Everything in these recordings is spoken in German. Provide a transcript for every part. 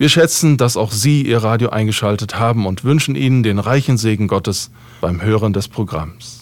wir schätzen, dass auch Sie Ihr Radio eingeschaltet haben und wünschen Ihnen den reichen Segen Gottes beim Hören des Programms.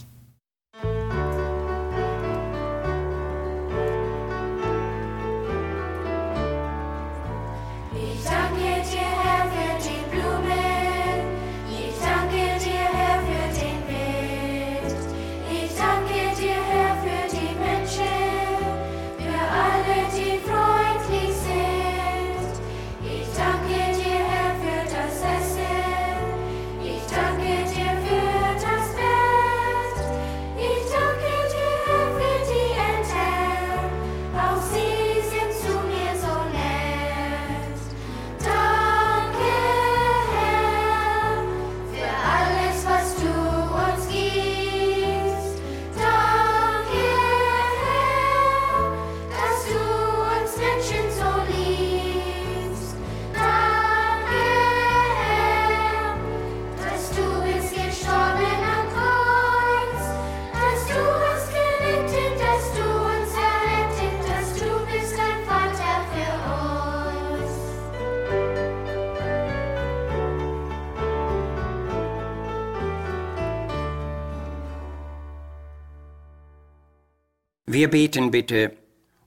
Wir beten bitte.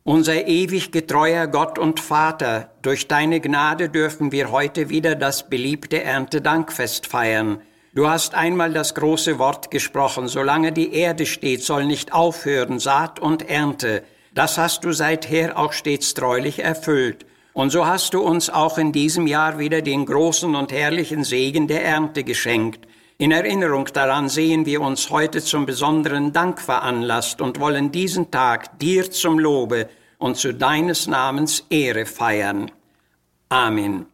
Unser ewig getreuer Gott und Vater, durch deine Gnade dürfen wir heute wieder das beliebte Erntedankfest feiern. Du hast einmal das große Wort gesprochen, solange die Erde steht, soll nicht aufhören Saat und Ernte. Das hast du seither auch stets treulich erfüllt. Und so hast du uns auch in diesem Jahr wieder den großen und herrlichen Segen der Ernte geschenkt. In Erinnerung daran sehen wir uns heute zum besonderen Dank veranlasst und wollen diesen Tag dir zum Lobe und zu deines Namens Ehre feiern. Amen.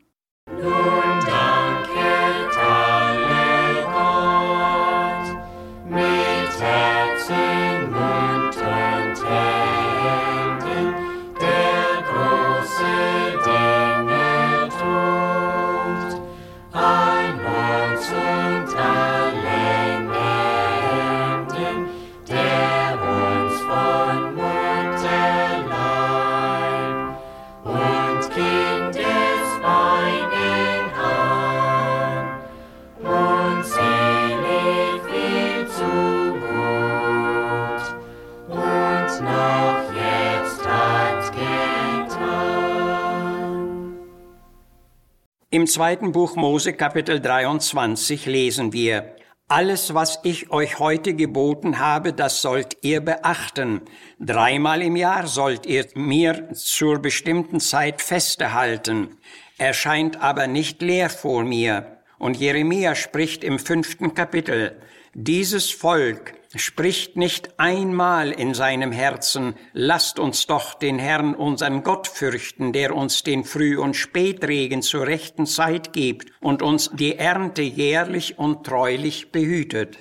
Im zweiten Buch Mose Kapitel 23 lesen wir, alles, was ich euch heute geboten habe, das sollt ihr beachten. Dreimal im Jahr sollt ihr mir zur bestimmten Zeit Feste halten. Erscheint aber nicht leer vor mir. Und Jeremia spricht im fünften Kapitel, dieses Volk spricht nicht einmal in seinem Herzen, lasst uns doch den Herrn unseren Gott fürchten, der uns den Früh- und Spätregen zur rechten Zeit gibt und uns die Ernte jährlich und treulich behütet.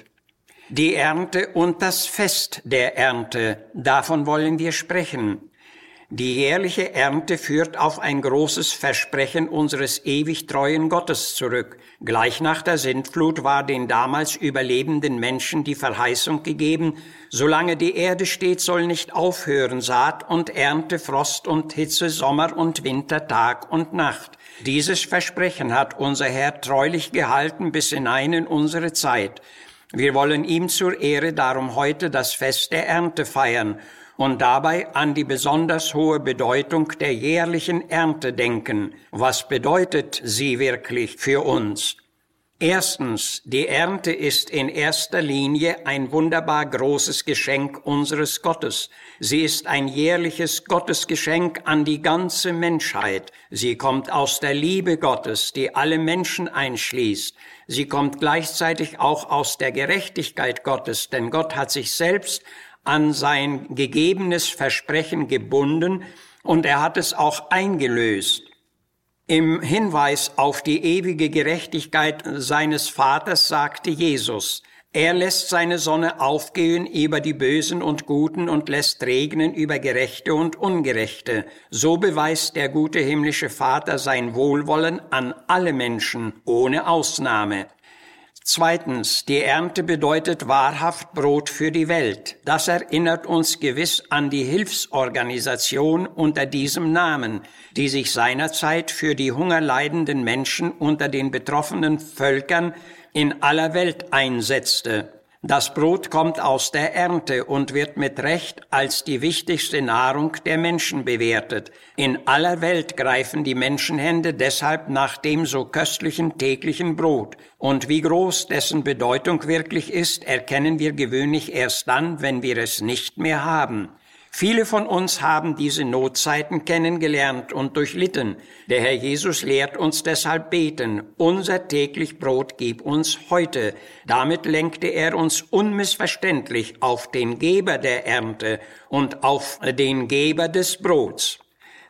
Die Ernte und das Fest der Ernte, davon wollen wir sprechen. Die jährliche Ernte führt auf ein großes Versprechen unseres ewig treuen Gottes zurück. Gleich nach der Sintflut war den damals überlebenden Menschen die Verheißung gegeben, solange die Erde steht, soll nicht aufhören Saat und Ernte, Frost und Hitze, Sommer und Winter, Tag und Nacht. Dieses Versprechen hat unser Herr treulich gehalten bis hinein in unsere Zeit. Wir wollen ihm zur Ehre darum heute das Fest der Ernte feiern und dabei an die besonders hohe Bedeutung der jährlichen Ernte denken. Was bedeutet sie wirklich für uns? Erstens, die Ernte ist in erster Linie ein wunderbar großes Geschenk unseres Gottes. Sie ist ein jährliches Gottesgeschenk an die ganze Menschheit. Sie kommt aus der Liebe Gottes, die alle Menschen einschließt. Sie kommt gleichzeitig auch aus der Gerechtigkeit Gottes, denn Gott hat sich selbst an sein gegebenes Versprechen gebunden und er hat es auch eingelöst. Im Hinweis auf die ewige Gerechtigkeit seines Vaters sagte Jesus, er lässt seine Sonne aufgehen über die Bösen und Guten und lässt regnen über Gerechte und Ungerechte. So beweist der gute himmlische Vater sein Wohlwollen an alle Menschen, ohne Ausnahme. Zweitens, die Ernte bedeutet wahrhaft Brot für die Welt. Das erinnert uns gewiss an die Hilfsorganisation unter diesem Namen, die sich seinerzeit für die hungerleidenden Menschen unter den betroffenen Völkern in aller Welt einsetzte. Das Brot kommt aus der Ernte und wird mit Recht als die wichtigste Nahrung der Menschen bewertet. In aller Welt greifen die Menschenhände deshalb nach dem so köstlichen täglichen Brot. Und wie groß dessen Bedeutung wirklich ist, erkennen wir gewöhnlich erst dann, wenn wir es nicht mehr haben. Viele von uns haben diese Notzeiten kennengelernt und durchlitten. Der Herr Jesus lehrt uns deshalb beten, unser täglich Brot gib uns heute. Damit lenkte er uns unmissverständlich auf den Geber der Ernte und auf den Geber des Brots.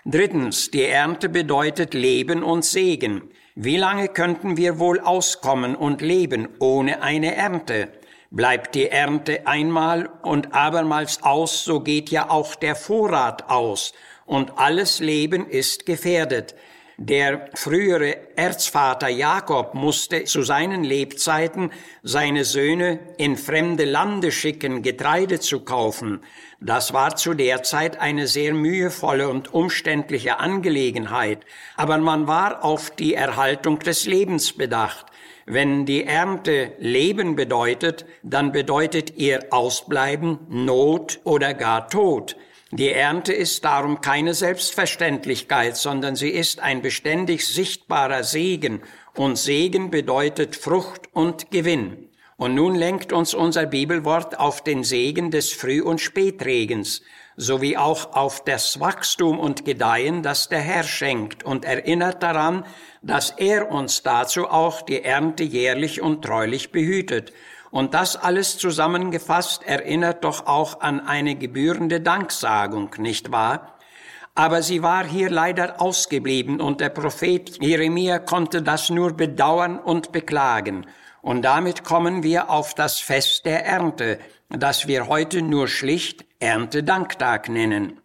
Drittens, die Ernte bedeutet Leben und Segen. Wie lange könnten wir wohl auskommen und leben ohne eine Ernte? Bleibt die Ernte einmal und abermals aus, so geht ja auch der Vorrat aus und alles Leben ist gefährdet. Der frühere Erzvater Jakob musste zu seinen Lebzeiten seine Söhne in fremde Lande schicken, Getreide zu kaufen. Das war zu der Zeit eine sehr mühevolle und umständliche Angelegenheit, aber man war auf die Erhaltung des Lebens bedacht. Wenn die Ernte Leben bedeutet, dann bedeutet ihr Ausbleiben Not oder gar Tod. Die Ernte ist darum keine Selbstverständlichkeit, sondern sie ist ein beständig sichtbarer Segen, und Segen bedeutet Frucht und Gewinn. Und nun lenkt uns unser Bibelwort auf den Segen des Früh- und Spätregens, sowie auch auf das Wachstum und Gedeihen, das der Herr schenkt, und erinnert daran, dass er uns dazu auch die Ernte jährlich und treulich behütet. Und das alles zusammengefasst erinnert doch auch an eine gebührende Danksagung, nicht wahr? Aber sie war hier leider ausgeblieben und der Prophet Jeremia konnte das nur bedauern und beklagen. Und damit kommen wir auf das Fest der Ernte, das wir heute nur schlicht Erntedanktag nennen.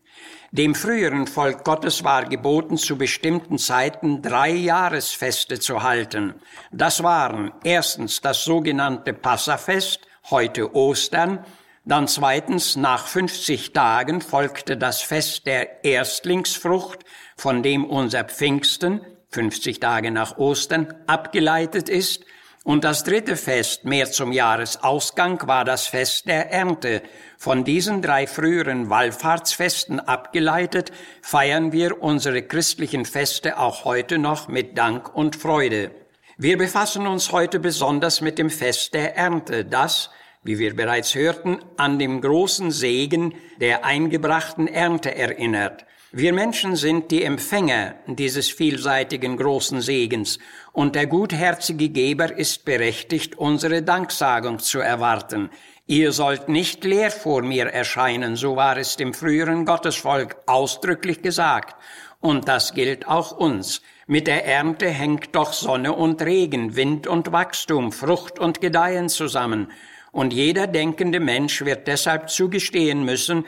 Dem früheren Volk Gottes war geboten, zu bestimmten Zeiten drei Jahresfeste zu halten. Das waren erstens das sogenannte Passafest, heute Ostern, dann zweitens nach 50 Tagen folgte das Fest der Erstlingsfrucht, von dem unser Pfingsten, 50 Tage nach Ostern, abgeleitet ist, und das dritte Fest, mehr zum Jahresausgang, war das Fest der Ernte. Von diesen drei früheren Wallfahrtsfesten abgeleitet, feiern wir unsere christlichen Feste auch heute noch mit Dank und Freude. Wir befassen uns heute besonders mit dem Fest der Ernte, das, wie wir bereits hörten, an dem großen Segen der eingebrachten Ernte erinnert. Wir Menschen sind die Empfänger dieses vielseitigen großen Segens und der gutherzige Geber ist berechtigt, unsere Danksagung zu erwarten. Ihr sollt nicht leer vor mir erscheinen, so war es dem früheren Gottesvolk ausdrücklich gesagt. Und das gilt auch uns. Mit der Ernte hängt doch Sonne und Regen, Wind und Wachstum, Frucht und Gedeihen zusammen. Und jeder denkende Mensch wird deshalb zugestehen müssen,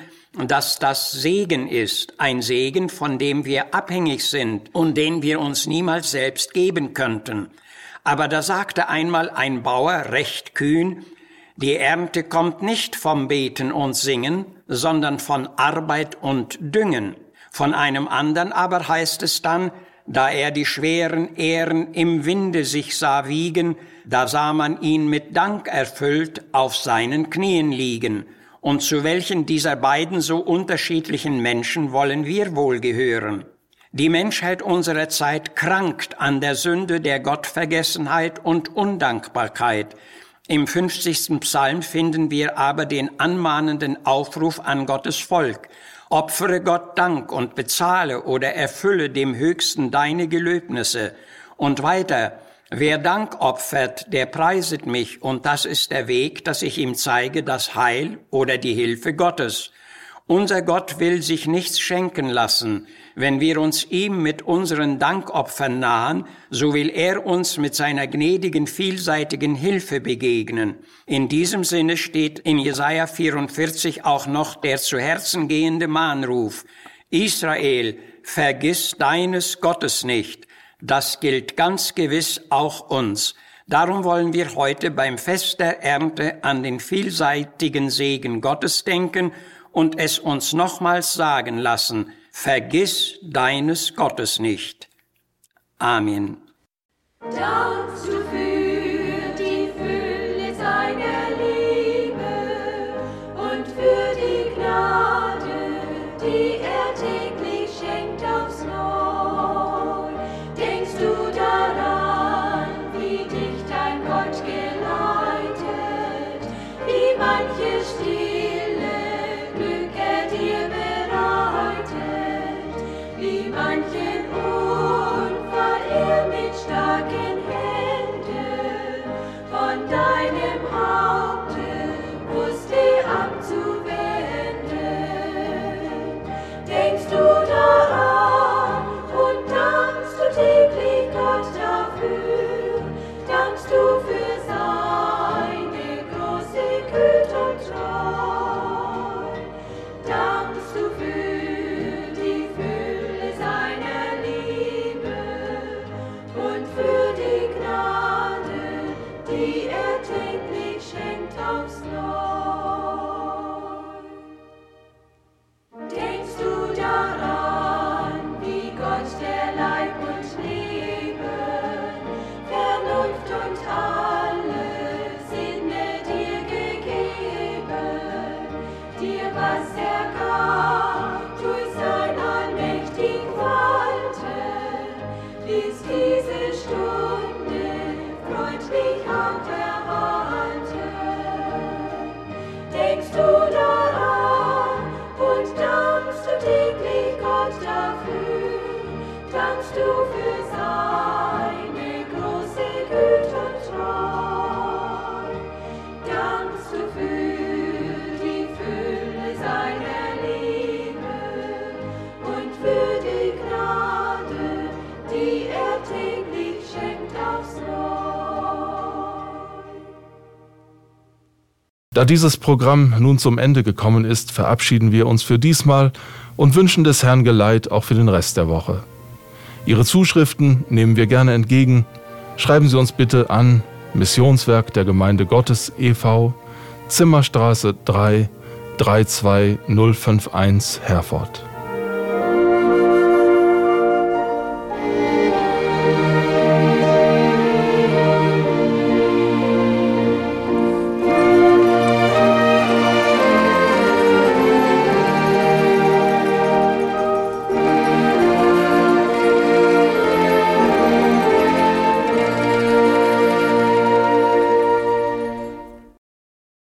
dass das Segen ist, ein Segen, von dem wir abhängig sind und den wir uns niemals selbst geben könnten. Aber da sagte einmal ein Bauer recht kühn, die Ernte kommt nicht vom Beten und Singen, sondern von Arbeit und Düngen. Von einem anderen aber heißt es dann, da er die schweren Ähren im Winde sich sah wiegen, da sah man ihn mit Dank erfüllt auf seinen Knien liegen. Und zu welchen dieser beiden so unterschiedlichen Menschen wollen wir wohl gehören? Die Menschheit unserer Zeit krankt an der Sünde der Gottvergessenheit und Undankbarkeit. Im 50. Psalm finden wir aber den anmahnenden Aufruf an Gottes Volk. Opfere Gott Dank und bezahle oder erfülle dem Höchsten deine Gelöbnisse. Und weiter, Wer Dank opfert, der preiset mich, und das ist der Weg, dass ich ihm zeige das Heil oder die Hilfe Gottes. Unser Gott will sich nichts schenken lassen. Wenn wir uns ihm mit unseren Dankopfern nahen, so will er uns mit seiner gnädigen, vielseitigen Hilfe begegnen. In diesem Sinne steht in Jesaja 44 auch noch der zu Herzen gehende Mahnruf. Israel, vergiss deines Gottes nicht. Das gilt ganz gewiss auch uns. Darum wollen wir heute beim Fest der Ernte an den vielseitigen Segen Gottes denken und es uns nochmals sagen lassen, vergiss deines Gottes nicht. Amen. Dankst für die Fülle seiner Liebe und für die Gnade, die er täglich schenkt aufs Neu. Denkst du daran, wie dich dein Gott geleitet, wie manche stille Denkst Da dieses Programm nun zum Ende gekommen ist, verabschieden wir uns für diesmal und wünschen des Herrn Geleit auch für den Rest der Woche. Ihre Zuschriften nehmen wir gerne entgegen. Schreiben Sie uns bitte an Missionswerk der Gemeinde Gottes e.V., Zimmerstraße 3, 32051 Herford.